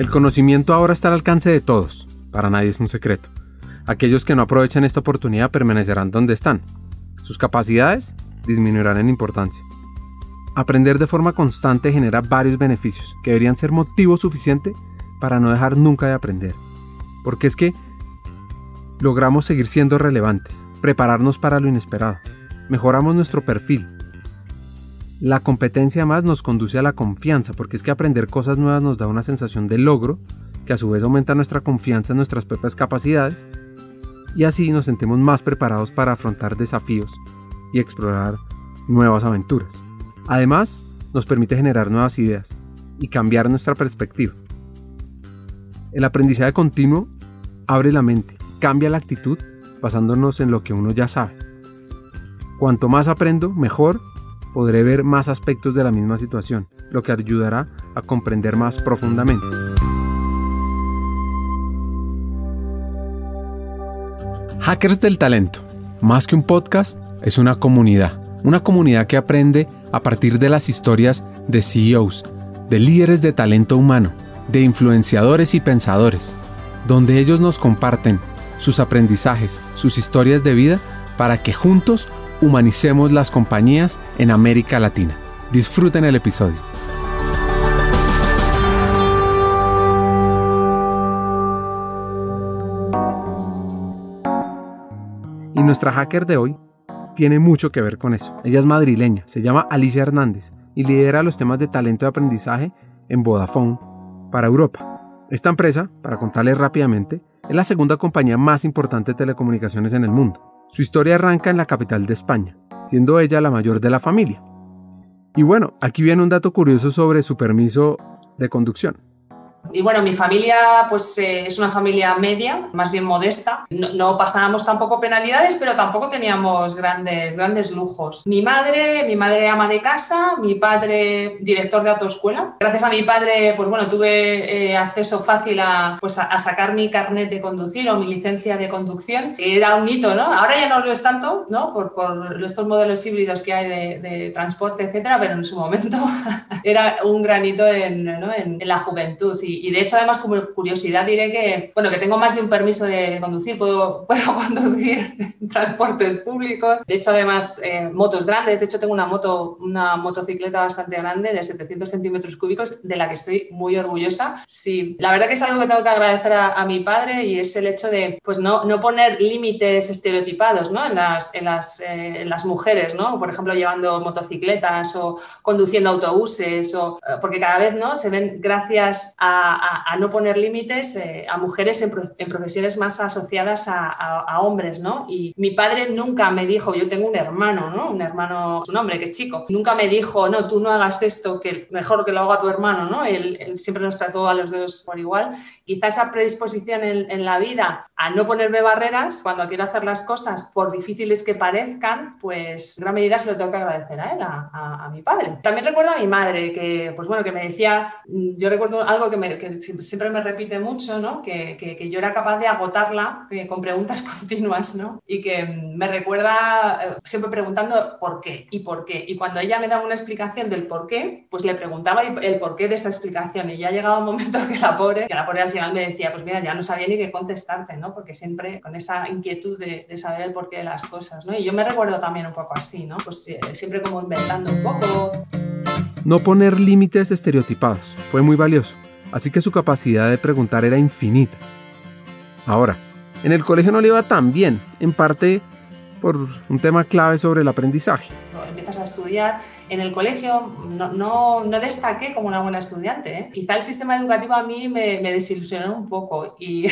El conocimiento ahora está al alcance de todos, para nadie es un secreto. Aquellos que no aprovechan esta oportunidad permanecerán donde están. Sus capacidades disminuirán en importancia. Aprender de forma constante genera varios beneficios que deberían ser motivo suficiente para no dejar nunca de aprender. Porque es que logramos seguir siendo relevantes, prepararnos para lo inesperado, mejoramos nuestro perfil. La competencia más nos conduce a la confianza, porque es que aprender cosas nuevas nos da una sensación de logro, que a su vez aumenta nuestra confianza en nuestras propias capacidades, y así nos sentimos más preparados para afrontar desafíos y explorar nuevas aventuras. Además, nos permite generar nuevas ideas y cambiar nuestra perspectiva. El aprendizaje continuo abre la mente, cambia la actitud basándonos en lo que uno ya sabe. Cuanto más aprendo, mejor podré ver más aspectos de la misma situación, lo que ayudará a comprender más profundamente. Hackers del Talento, más que un podcast, es una comunidad, una comunidad que aprende a partir de las historias de CEOs, de líderes de talento humano, de influenciadores y pensadores, donde ellos nos comparten sus aprendizajes, sus historias de vida, para que juntos humanicemos las compañías en América Latina. Disfruten el episodio. Y nuestra hacker de hoy tiene mucho que ver con eso. Ella es madrileña, se llama Alicia Hernández y lidera los temas de talento y aprendizaje en Vodafone para Europa. Esta empresa, para contarles rápidamente, es la segunda compañía más importante de telecomunicaciones en el mundo. Su historia arranca en la capital de España, siendo ella la mayor de la familia. Y bueno, aquí viene un dato curioso sobre su permiso de conducción. Y bueno, mi familia pues eh, es una familia media, más bien modesta. No, pasábamos tampoco penalidades, pero tampoco teníamos grandes, grandes lujos. Mi madre, mi madre ama de casa, mi padre director de autoescuela. Gracias a mi padre, pues bueno, tuve eh, acceso fácil a, pues a, sacar mi carnet de conducir o mi licencia de conducción, era un hito, ¿no? Ahora ya no lo es tanto, ¿no? Por, por estos modelos híbridos que hay de, transporte, etcétera, pero en su momento era un granito en, en, en la juventud. Y, y, de hecho, además, como curiosidad diré que, bueno, que tengo más de un permiso de, conducir, puedo, puedo conducir transportes públicos. De hecho, además, eh, motos grandes. De hecho, tengo una moto, una motocicleta bastante grande de 700 centímetros cúbicos, de la que estoy muy orgullosa. Sí, la verdad que es algo que tengo que agradecer a, mi padre y es el hecho de, pues, no, no poner límites estereotipados, ¿no? En las, en las, eh, en las mujeres, ¿no? Por ejemplo, llevando motocicletas o conduciendo autobuses, o, eh, porque cada vez, ¿no? Se ven gracias a a, no poner límites eh, a mujeres en, profesiones más asociadas a, hombres, ¿no? Y mi padre nunca me dijo, yo tengo un hermano, ¿no? Un hermano, un hombre que es chico, nunca me dijo, no, tú no hagas esto, que mejor que lo haga tu hermano, ¿no? Él, siempre nos trató a los dos por igual. Quizá esa predisposición en, la vida a no ponerme barreras cuando quiero hacer las cosas, por difíciles que parezcan, pues en gran medida se lo tengo que agradecer a él, a, a mi padre. También recuerdo a mi madre, que, pues bueno, que me decía, yo recuerdo algo que me, que siempre me repite mucho, ¿no? que, que, yo era capaz de agotarla eh, con preguntas continuas ¿no? y que me recuerda eh, siempre preguntando por qué y por qué. Y cuando ella me daba una explicación del por qué, pues le preguntaba el porqué de esa explicación y ya llegaba un momento que la pobre, que la pobre al final me decía, pues mira, ya no sabía ni qué contestarte, ¿no? porque siempre con esa inquietud de, de saber el porqué de las cosas. ¿no? Y yo me recuerdo también un poco así, ¿no? pues eh, siempre como inventando un poco. No poner límites estereotipados fue muy valioso así que su capacidad de preguntar era infinita. Ahora, en el colegio no le iba tan bien, en parte por un tema clave sobre el aprendizaje. Empiezas a estudiar en el colegio no, no, no destaqué como una buena estudiante. ¿eh? Quizá el sistema educativo a mí me, me desilusionó un poco y,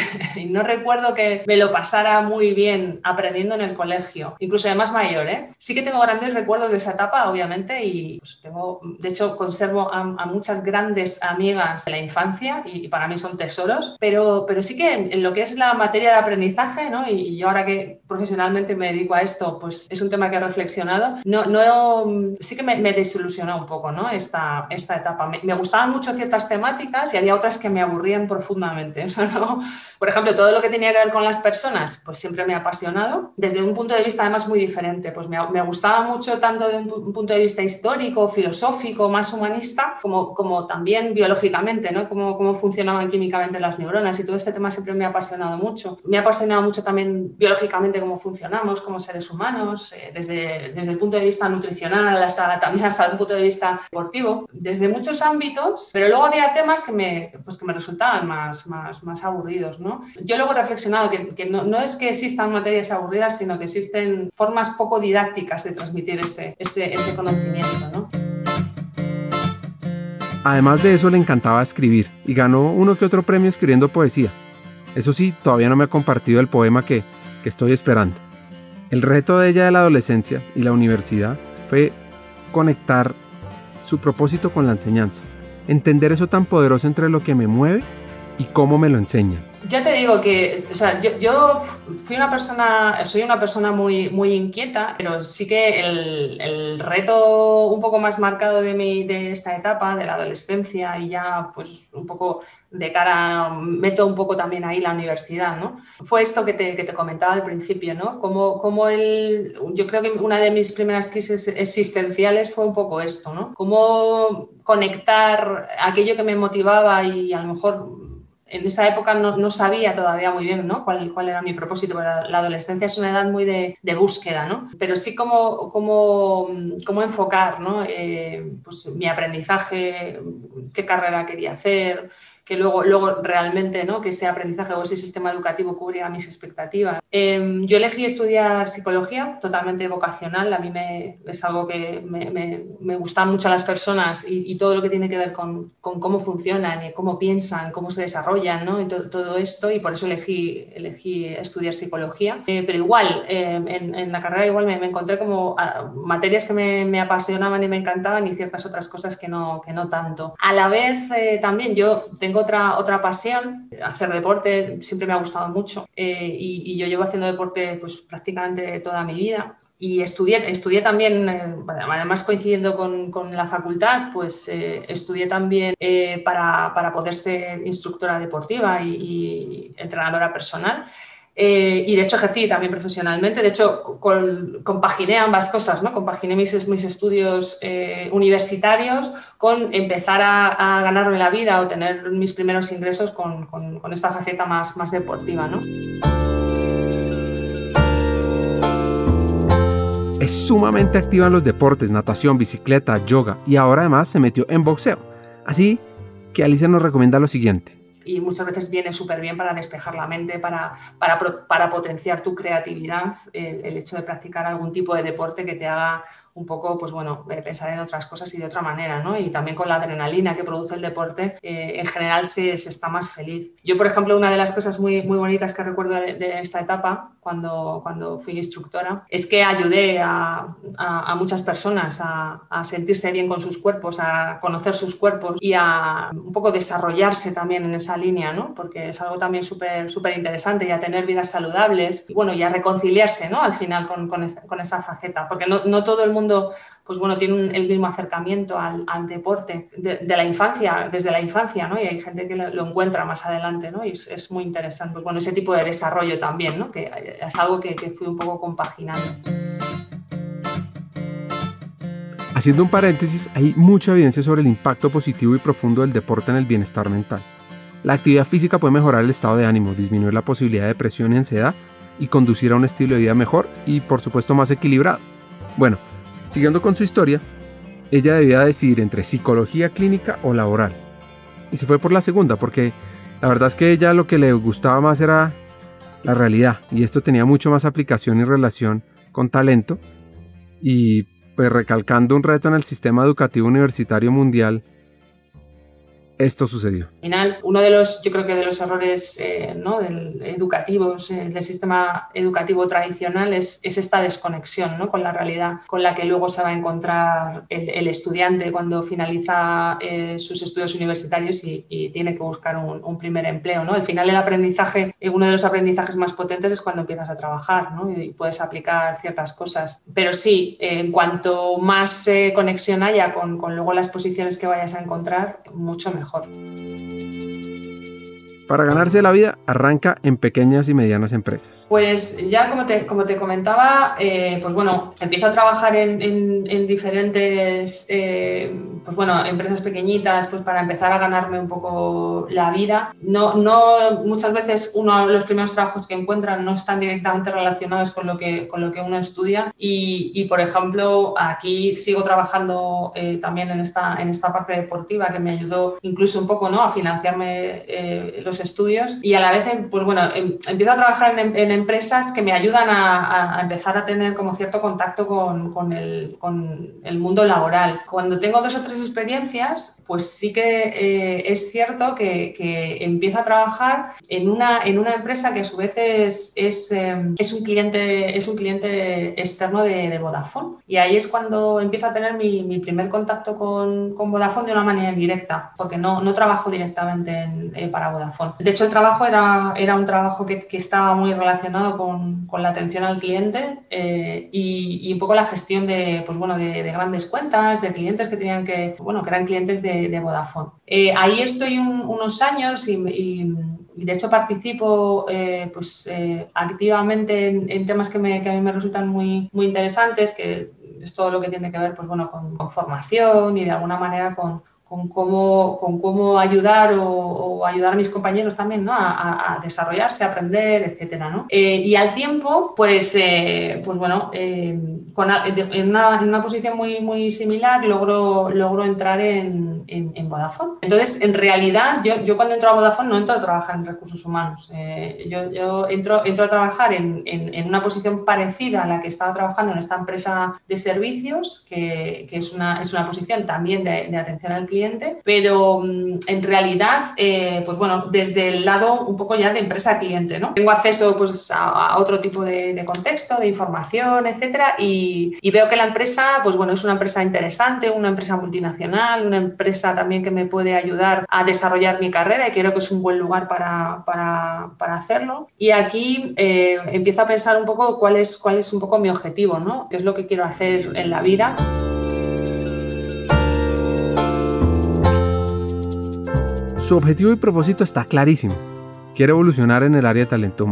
no recuerdo que me lo pasara muy bien aprendiendo en el colegio, incluso de más mayor. ¿eh? Sí que tengo grandes recuerdos de esa etapa, obviamente, y pues, tengo, de hecho conservo a, muchas grandes amigas de la infancia y, para mí son tesoros, pero, pero sí que en, lo que es la materia de aprendizaje, ¿no? y, yo ahora que profesionalmente me dedico a esto, pues es un tema que he reflexionado, no, no, sí que me me desilusionó un poco ¿no? esta, esta etapa. Me, gustaban mucho ciertas temáticas y había otras que me aburrían profundamente. Por ejemplo, todo lo que tenía que ver con las personas, pues siempre me ha apasionado, desde un punto de vista además muy diferente. Pues me, me gustaba mucho tanto desde un punto de vista histórico, filosófico, más humanista, como, como también biológicamente, ¿no? Cómo, cómo funcionaban químicamente las neuronas y todo este tema siempre me ha apasionado mucho. Me ha apasionado mucho también biológicamente cómo funcionamos como seres humanos, eh, desde, desde el punto de vista nutricional hasta también hasta el punto de vista deportivo, desde muchos ámbitos, pero luego había temas que me, pues que me resultaban más, más, más aburridos. ¿no? Yo luego he reflexionado que, que no, no, es que existan materias aburridas, sino que existen formas poco didácticas de transmitir ese, ese, ese conocimiento. ¿no? Además de eso le encantaba escribir y ganó uno que otro premio escribiendo poesía. Eso sí, todavía no me ha compartido el poema que, que estoy esperando. El reto de ella de la adolescencia y la universidad fue conectar su propósito con la enseñanza, entender eso tan poderoso entre lo que me mueve y cómo me lo enseñan. Ya te digo que, o sea, yo, fui una persona, soy una persona muy, muy inquieta, pero sí que el, el, reto un poco más marcado de, mi, de esta etapa, de la adolescencia y ya pues un poco de cara, meto un poco también ahí la universidad, ¿no? Fue esto que te, que te comentaba al principio, ¿no? Como, como el, yo creo que una de mis primeras crisis existenciales fue un poco esto, ¿no? Cómo conectar aquello que me motivaba y a lo mejor en esa época no, no, sabía todavía muy bien ¿no? cuál, cuál era mi propósito, la, adolescencia es una edad muy de, de, búsqueda, ¿no? pero sí cómo, cómo, cómo enfocar ¿no? eh, pues, mi aprendizaje, qué carrera quería hacer, que luego, luego realmente ¿no? que ese aprendizaje o ese sistema educativo cubriera mis expectativas. Eh, yo elegí estudiar psicología, totalmente vocacional, a mí me, es algo que me, me, me gustan mucho las personas y, y, todo lo que tiene que ver con, con, cómo funcionan cómo piensan, cómo se desarrollan ¿no? y to, todo esto y por eso elegí, elegí estudiar psicología. Eh, pero igual, eh, en, en, la carrera igual me, encontré como a, materias que me, apasionaban y me encantaban y ciertas otras cosas que no, que no tanto. A la vez eh, también yo tengo otra, otra pasión, hacer deporte siempre me ha gustado mucho eh, y, y, yo llevo haciendo deporte pues prácticamente toda mi vida y estudié, estudié también, eh, además coincidiendo con, con, la facultad, pues eh, estudié también eh, para, para, poder ser instructora deportiva y, y entrenadora personal. Eh, y de hecho ejercí también profesionalmente, de hecho compaginé ambas cosas, ¿no? compaginé mis, estudios eh, universitarios con empezar a, ganarme la vida o tener mis primeros ingresos con esta faceta más, más deportiva. ¿no? Es sumamente activa en los deportes, natación, bicicleta, yoga y ahora además se metió en boxeo. Así que Alicia nos recomienda lo siguiente y muchas veces viene súper bien para despejar la mente, para, para, para potenciar tu creatividad, el, el, hecho de practicar algún tipo de deporte que te haga un poco, pues bueno, pensar en otras cosas y de otra manera, ¿no? Y también con la adrenalina que produce el deporte, eh, en general se, se, está más feliz. Yo, por ejemplo, una de las cosas muy, muy bonitas que recuerdo de, de esta etapa, cuando, cuando fui instructora, es que ayudé a, a, a muchas personas a, a, sentirse bien con sus cuerpos, a conocer sus cuerpos y a un poco desarrollarse también en esa línea, ¿no? Porque es algo también súper súper interesante y a tener vidas saludables y, bueno, y a reconciliarse, ¿no? Al final con, con, esa, con esa faceta, porque no, no todo el mundo pues bueno, tiene el mismo acercamiento al, deporte de, la infancia, desde la infancia, ¿no? Y hay gente que lo, encuentra más adelante, ¿no? Y es, muy interesante, pues bueno, ese tipo de desarrollo también, ¿no? Que es algo que, que fui un poco compaginando. Haciendo un paréntesis, hay mucha evidencia sobre el impacto positivo y profundo del deporte en el bienestar mental. La actividad física puede mejorar el estado de ánimo, disminuir la posibilidad de depresión y ansiedad y conducir a un estilo de vida mejor y por supuesto más equilibrado. Bueno, Siguiendo con su historia, ella debía decidir entre psicología clínica o laboral. Y se fue por la segunda, porque la verdad es que ella lo que le gustaba más era la realidad, y esto tenía mucho más aplicación y relación con talento, y pues recalcando un reto en el sistema educativo universitario mundial, esto sucedió. Al final, uno de los, yo creo que de los errores eh, ¿no? del, educativos, eh, del sistema educativo tradicional es, es esta desconexión ¿no? con la realidad con la que luego se va a encontrar el, estudiante cuando finaliza eh, sus estudios universitarios y, tiene que buscar un, primer empleo. ¿no? Al final, el aprendizaje, uno de los aprendizajes más potentes es cuando empiezas a trabajar ¿no? y puedes aplicar ciertas cosas. Pero sí, en cuanto más conexión haya con, con luego las posiciones que vayas a encontrar, mucho mejor. 好的。Para ganarse la vida, arranca en pequeñas y medianas empresas. Pues ya como te, como te comentaba, eh, pues bueno, empiezo a trabajar en, diferentes eh, pues bueno, empresas pequeñitas pues para empezar a ganarme un poco la vida. No, no, muchas veces uno los primeros trabajos que encuentran no están directamente relacionados con lo que, con lo que uno estudia y, y por ejemplo, aquí sigo trabajando eh, también en esta, en esta parte deportiva que me ayudó incluso un poco ¿no? a financiarme los estudios y a la vez, pues bueno, em, empiezo a trabajar en, empresas que me ayudan a, empezar a tener como cierto contacto con, con, el, con, el, mundo laboral. Cuando tengo dos o tres experiencias, pues sí que eh, es cierto que, que, empiezo a trabajar en una, en una empresa que a su vez es, es, em, es un, cliente, es un cliente externo de, de, Vodafone. Y ahí es cuando empiezo a tener mi, mi primer contacto con, con, Vodafone de una manera indirecta, porque no, no trabajo directamente eh, para Vodafone. De hecho, el trabajo era, era un trabajo que, estaba muy relacionado con, con, la atención al cliente eh, y, un poco la gestión de, pues bueno, de, grandes cuentas, de clientes que tenían que, bueno, que eran clientes de, Vodafone. Eh, ahí estoy unos años y, de hecho participo eh, pues, activamente en, temas que, me, a mí me resultan muy, muy interesantes, que es todo lo que tiene que ver pues, bueno, con formación y de alguna manera con, con cómo, con cómo ayudar o, ayudar a mis compañeros también ¿no? a, desarrollarse, a aprender, etcétera, ¿no? Eh, y al tiempo, pues, eh, pues bueno, eh, con, en, una, en, una, posición muy, muy similar logro, logro entrar en, en, Vodafone. Entonces, en realidad, yo, yo, cuando entro a Vodafone no entro a trabajar en recursos humanos. yo, yo entro, entro a trabajar en, una posición parecida a la que estaba trabajando en esta empresa de servicios, que, que es, una, es una posición también de, de atención al cliente pero mm, en realidad, eh, pues bueno, desde el lado un poco ya de empresa-cliente, ¿no? Tengo acceso pues a, otro tipo de, contexto, de información, etcétera, y, veo que la empresa, pues bueno, es una empresa interesante, una empresa multinacional, una empresa también que me puede ayudar a desarrollar mi carrera y creo que es un buen lugar para, para, para hacerlo. Y aquí eh, empiezo a pensar un poco cuál es, cuál es un poco mi objetivo, ¿no? ¿Qué es lo que quiero hacer en la vida? Su objetivo y propósito está clarísimo. Quiere evolucionar en el área de talento.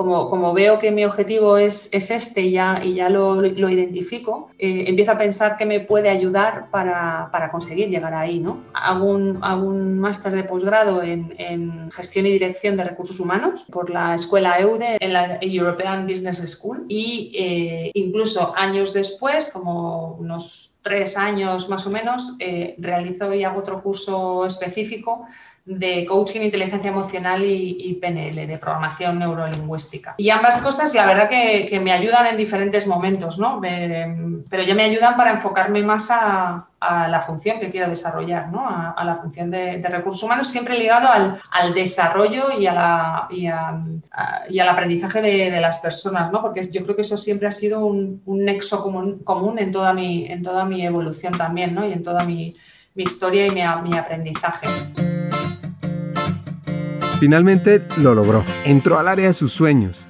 Como, como, veo que mi objetivo es, es este y ya, y ya lo, lo identifico, eh, empiezo a pensar qué me puede ayudar para, para conseguir llegar ahí. ¿no? Hago un, un máster de posgrado en, en, gestión y dirección de recursos humanos por la escuela EUDE en la European Business School y eh, incluso años después, como unos tres años más o menos, eh, realizo y hago otro curso específico de coaching, inteligencia emocional y, PNL, de programación neurolingüística. Y ambas cosas, la verdad que, me ayudan en diferentes momentos, ¿no? pero ya me ayudan para enfocarme más a, la función que quiero desarrollar, ¿no? A, la función de, recursos humanos, siempre ligado al, desarrollo y, y, al aprendizaje de, las personas, ¿no? Porque yo creo que eso siempre ha sido un, nexo común, en, toda mi, en toda mi evolución también, ¿no? Y en toda mi, historia y mi aprendizaje. Finalmente lo logró. Entró al área de sus sueños.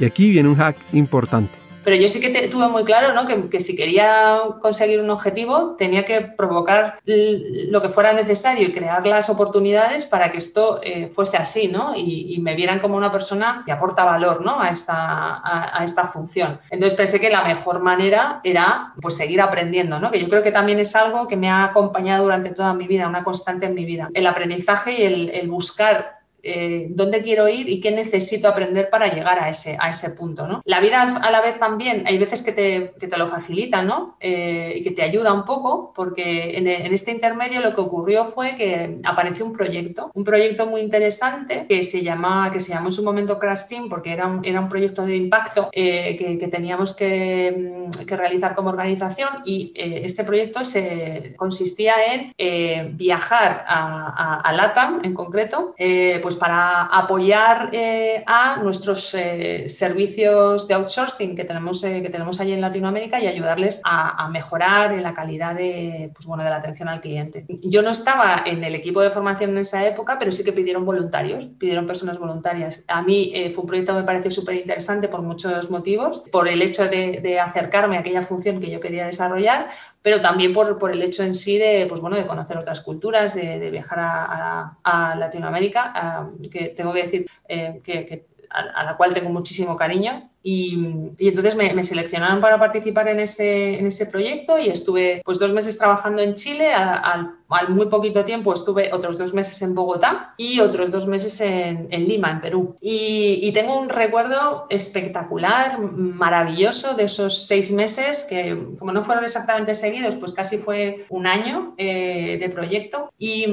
Y aquí viene un hack importante. Pero yo sí que tuve muy claro ¿no? que, si quería conseguir un objetivo tenía que provocar lo que fuera necesario y crear las oportunidades para que esto eh, fuese así ¿no? Y, me vieran como una persona que aporta valor ¿no? a, esta, a, esta función. Entonces pensé que la mejor manera era pues, seguir aprendiendo, ¿no? que yo creo que también es algo que me ha acompañado durante toda mi vida, una constante en mi vida. El aprendizaje y el buscar eh, dónde quiero ir y qué necesito aprender para llegar a ese, a ese punto. ¿no? La vida a la vez también, hay veces que te, que te lo facilita ¿no? Eh, y que te ayuda un poco, porque en, en, este intermedio lo que ocurrió fue que apareció un proyecto, un proyecto muy interesante que se, que se llamó en su momento Crash Team, porque era un, era un proyecto de impacto que, que, teníamos que, que, realizar como organización y este proyecto se consistía en viajar a, a, a LATAM en concreto, eh, pues para apoyar eh, a nuestros eh, servicios de outsourcing que tenemos, que tenemos allí en Latinoamérica y ayudarles a, mejorar en la calidad de, pues bueno, de la atención al cliente. Yo no estaba en el equipo de formación en esa época, pero sí que pidieron voluntarios, pidieron personas voluntarias. A mí fue un proyecto que me pareció súper interesante por muchos motivos, por el hecho de, de acercarme a aquella función que yo quería desarrollar, pero también por, por, el hecho en sí de, pues bueno, de conocer otras culturas, de, de viajar a, a, a Latinoamérica, que tengo que decir eh, que, que a, la cual tengo muchísimo cariño. Y, y entonces me, me, seleccionaron para participar en ese, en ese proyecto y estuve pues dos meses trabajando en Chile, al, al, muy poquito tiempo estuve otros dos meses en Bogotá y otros dos meses en, en Lima, en Perú. Y, y, tengo un recuerdo espectacular, maravilloso de esos seis meses que como no fueron exactamente seguidos, pues casi fue un año eh, de proyecto. Y,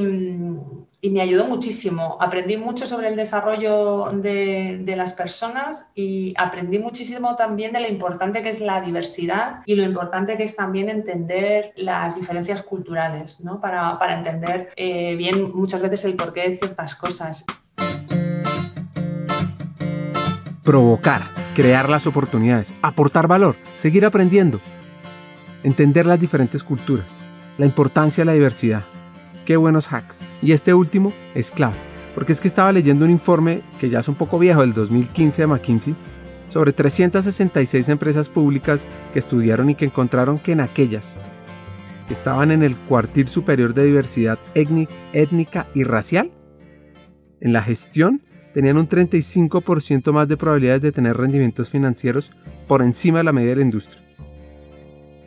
y, me ayudó muchísimo. Aprendí mucho sobre el desarrollo de, de las personas y aprendí muchísimo también de lo importante que es la diversidad y lo importante que es también entender las diferencias culturales, ¿no? para, para entender eh, bien muchas veces el porqué de ciertas cosas. Provocar, crear las oportunidades, aportar valor, seguir aprendiendo, entender las diferentes culturas, la importancia de la diversidad. Qué buenos hacks. Y este último es clave, porque es que estaba leyendo un informe que ya es un poco viejo, del 2015 de McKinsey, sobre 366 empresas públicas que estudiaron y que encontraron que en aquellas que estaban en el cuartil superior de diversidad étnica y racial, en la gestión tenían un 35% más de probabilidades de tener rendimientos financieros por encima de la media de la industria.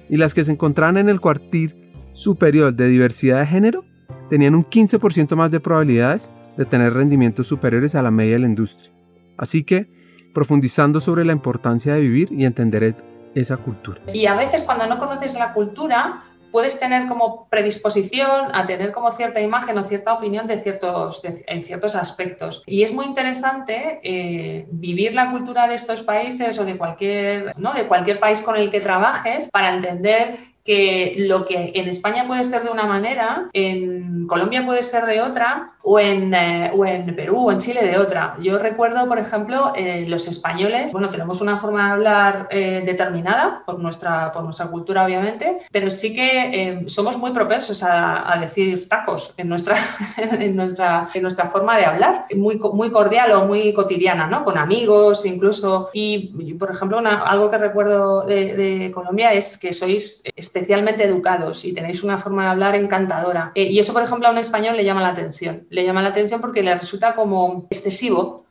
Y las que se encontraban en el cuartil superior de diversidad de género tenían un 15% más de probabilidades de tener rendimientos superiores a la media de la industria. Así que profundizando sobre la importancia de vivir y entender esa cultura. Y a veces cuando no conoces la cultura, puedes tener como predisposición a tener como cierta imagen o cierta opinión de ciertos, en ciertos aspectos. Y es muy interesante eh, vivir la cultura de estos países o de cualquier, ¿no? de cualquier país con el que trabajes para entender que lo que en España puede ser de una manera, en Colombia puede ser de otra, o en, eh, o en Perú o en Chile de otra. Yo recuerdo, por ejemplo, eh, los españoles, bueno, tenemos una forma de hablar eh, determinada por nuestra, por nuestra cultura, obviamente, pero sí que eh, somos muy propensos a, a, decir tacos en nuestra, en, nuestra, en nuestra forma de hablar, muy, muy cordial o muy cotidiana, ¿no? Con amigos incluso. Y, por ejemplo, una, algo que recuerdo de, de, Colombia es que sois especialmente educados y tenéis una forma de hablar encantadora. y eso, por ejemplo, a un español le llama la atención le llama la atención porque le resulta como excesivo,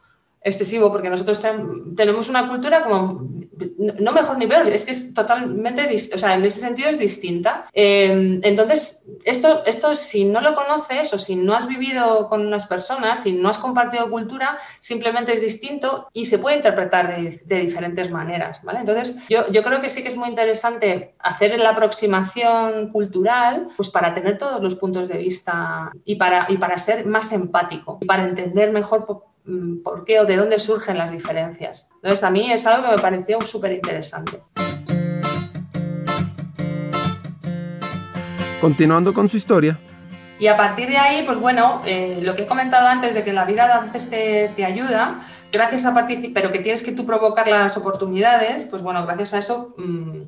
excesivo, porque nosotros ten, tenemos una cultura como, no mejor ni peor, es que es totalmente, o sea, en ese sentido es distinta. Eh, entonces, esto, esto si no lo conoces o si no has vivido con unas personas, si no has compartido cultura, simplemente es distinto y se puede interpretar de, de diferentes maneras, ¿vale? Entonces, yo, yo creo que sí que es muy interesante hacer la aproximación cultural, pues para tener todos los puntos de vista y para, y para ser más empático y para entender mejor por qué o de dónde surgen las diferencias. Entonces, a mí es algo que me pareció súper interesante. Continuando con su historia. Y a partir de ahí, pues bueno, eh, lo que he comentado antes de que la vida a veces te, te ayuda, gracias a participar, pero que tienes que tú provocar las oportunidades, pues bueno, gracias a eso,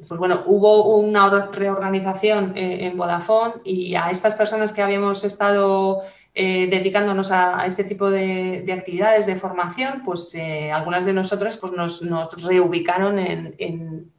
pues bueno, hubo una reorganización eh, en Vodafone y a estas personas que habíamos estado eh, dedicándonos a, este tipo de, de, actividades de formación, pues eh, algunas de nosotras pues nos, reubicaron en,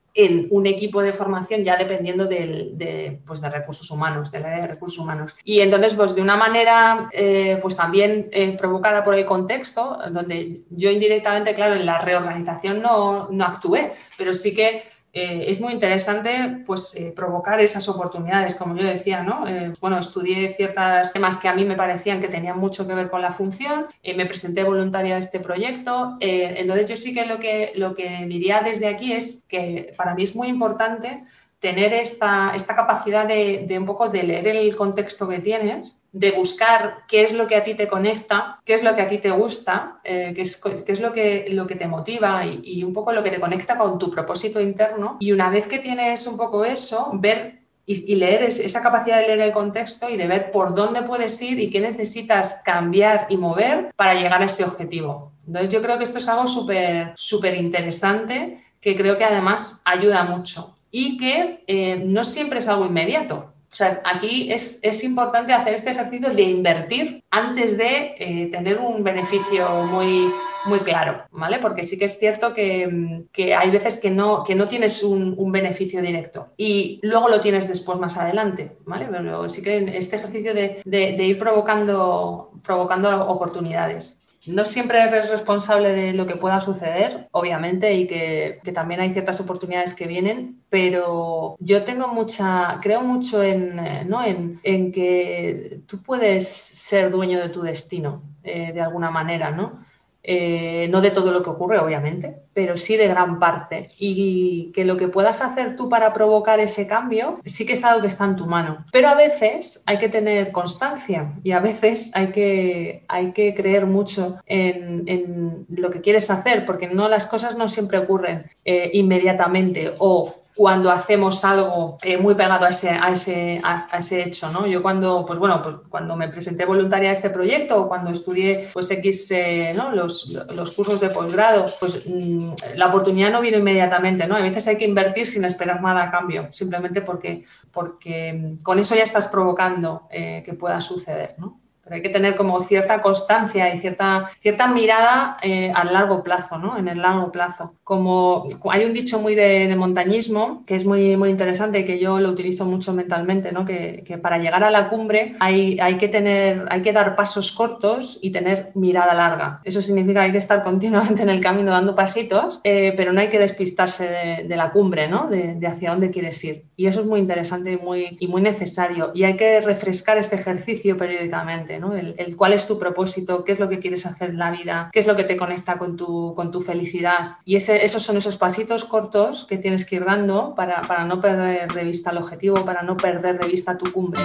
un equipo de formación ya dependiendo de, pues de recursos humanos, del área de recursos humanos. Y entonces, pues de una manera eh, pues también provocada por el contexto, donde yo indirectamente, claro, en la reorganización no, no actué, pero sí que eh, es muy interesante pues, eh, provocar esas oportunidades, como yo decía, ¿no? Eh, bueno, estudié ciertos temas que a mí me parecían que tenían mucho que ver con la función, me presenté voluntaria a este proyecto, entonces yo sí que lo, que lo que diría desde aquí es que para mí es muy importante tener esta, esta capacidad de, de, un poco de leer el contexto que tienes, de buscar qué es lo que a ti te conecta, qué es lo que a ti te gusta, eh, qué, es, qué, es, lo que, lo que te motiva y, un poco lo que te conecta con tu propósito interno. Y una vez que tienes un poco eso, ver y, y leer esa capacidad de leer el contexto y de ver por dónde puedes ir y qué necesitas cambiar y mover para llegar a ese objetivo. Entonces yo creo que esto es algo súper, súper interesante que creo que además ayuda mucho y que eh, no siempre es algo inmediato. O sea, aquí es, es, importante hacer este ejercicio de invertir antes de eh, tener un beneficio muy, muy claro, ¿vale? Porque sí que es cierto que, que hay veces que no, que no tienes un, un, beneficio directo y luego lo tienes después más adelante, ¿vale? Pero sí que este ejercicio de, de, de ir provocando, provocando oportunidades. No siempre eres responsable de lo que pueda suceder, obviamente, y que, también hay ciertas oportunidades que vienen, pero yo tengo mucha, creo mucho en, ¿no? en, en que tú puedes ser dueño de tu destino, eh, de alguna manera, ¿no? Eh, no de todo lo que ocurre, obviamente, pero sí de gran parte. Y que lo que puedas hacer tú para provocar ese cambio sí que es algo que está en tu mano. Pero a veces hay que tener constancia y a veces hay que, hay que creer mucho en, en lo que quieres hacer, porque no, las cosas no siempre ocurren eh, inmediatamente o cuando hacemos algo eh, muy pegado a ese, a ese, a, ese hecho, ¿no? Yo cuando, pues bueno, pues cuando me presenté voluntaria a este proyecto o cuando estudié pues X, eh, ¿no? Los, los, cursos de posgrado, pues mmm, la oportunidad no vino inmediatamente, ¿no? A veces hay que invertir sin esperar nada a cambio, simplemente porque, porque con eso ya estás provocando eh, que pueda suceder, ¿no? Hay que tener como cierta constancia y cierta, cierta mirada eh, a largo plazo, ¿no? En el largo plazo. Como hay un dicho muy de, montañismo que es muy, muy interesante que yo lo utilizo mucho mentalmente, ¿no? Que, para llegar a la cumbre hay, hay, que tener, hay que dar pasos cortos y tener mirada larga. Eso significa que hay que estar continuamente en el camino dando pasitos, eh, pero no hay que despistarse de, de la cumbre, ¿no? De, de, hacia dónde quieres ir. Y eso es muy interesante y muy, y muy necesario. Y hay que refrescar este ejercicio periódicamente. El, cuál es tu propósito, qué es lo que quieres hacer en la vida, qué es lo que te conecta con tu, con tu felicidad. Y esos son esos pasitos cortos que tienes que ir dando para, para no perder de vista el objetivo, para no perder de vista tu cumbre.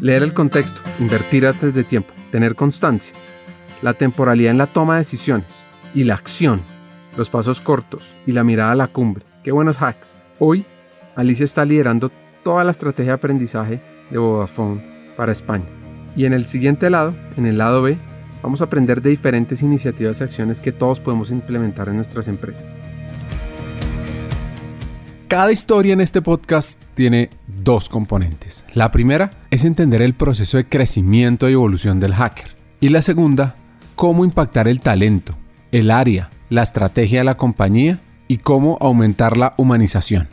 Leer el contexto, invertir antes de tiempo, tener constancia, la temporalidad en la toma de decisiones y la acción, los pasos cortos y la mirada a la cumbre. Qué buenos hacks. Hoy, Alicia está liderando toda la estrategia de aprendizaje de Vodafone para España. Y en el siguiente lado, en el lado B, vamos a aprender de diferentes iniciativas y acciones que todos podemos implementar en nuestras empresas. Cada historia en este podcast tiene dos componentes. La primera es entender el proceso de crecimiento y evolución del hacker. Y la segunda, cómo impactar el talento, el área, la estrategia de la compañía y cómo aumentar la humanización.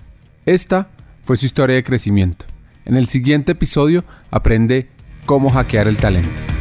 Esta fue su historia de crecimiento. En el siguiente episodio aprende cómo hackear el talento.